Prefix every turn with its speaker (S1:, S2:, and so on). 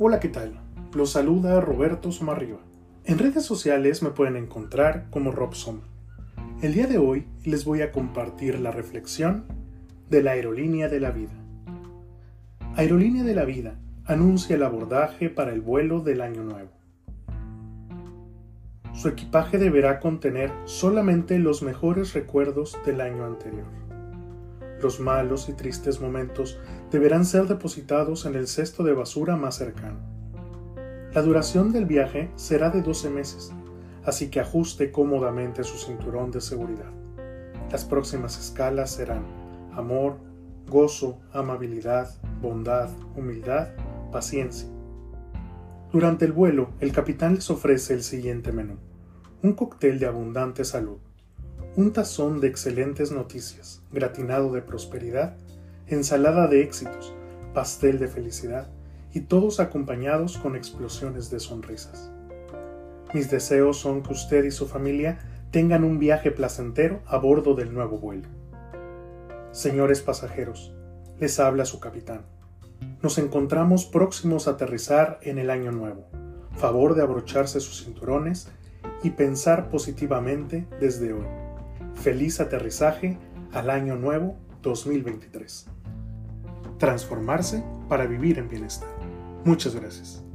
S1: Hola, ¿qué tal? Los saluda Roberto Somarriba. En redes sociales me pueden encontrar como Rob Soma. El día de hoy les voy a compartir la reflexión de la aerolínea de la vida. Aerolínea de la vida anuncia el abordaje para el vuelo del año nuevo. Su equipaje deberá contener solamente los mejores recuerdos del año anterior. Los malos y tristes momentos deberán ser depositados en el cesto de basura más cercano. La duración del viaje será de 12 meses, así que ajuste cómodamente su cinturón de seguridad. Las próximas escalas serán amor, gozo, amabilidad, bondad, humildad, paciencia. Durante el vuelo, el capitán les ofrece el siguiente menú. Un cóctel de abundante salud, un tazón de excelentes noticias, gratinado de prosperidad, ensalada de éxitos, pastel de felicidad y todos acompañados con explosiones de sonrisas. Mis deseos son que usted y su familia tengan un viaje placentero a bordo del nuevo vuelo. Señores pasajeros, les habla su capitán. Nos encontramos próximos a aterrizar en el año nuevo. Favor de abrocharse sus cinturones y pensar positivamente desde hoy. Feliz aterrizaje al año nuevo 2023. Transformarse para vivir en bienestar. Muchas gracias.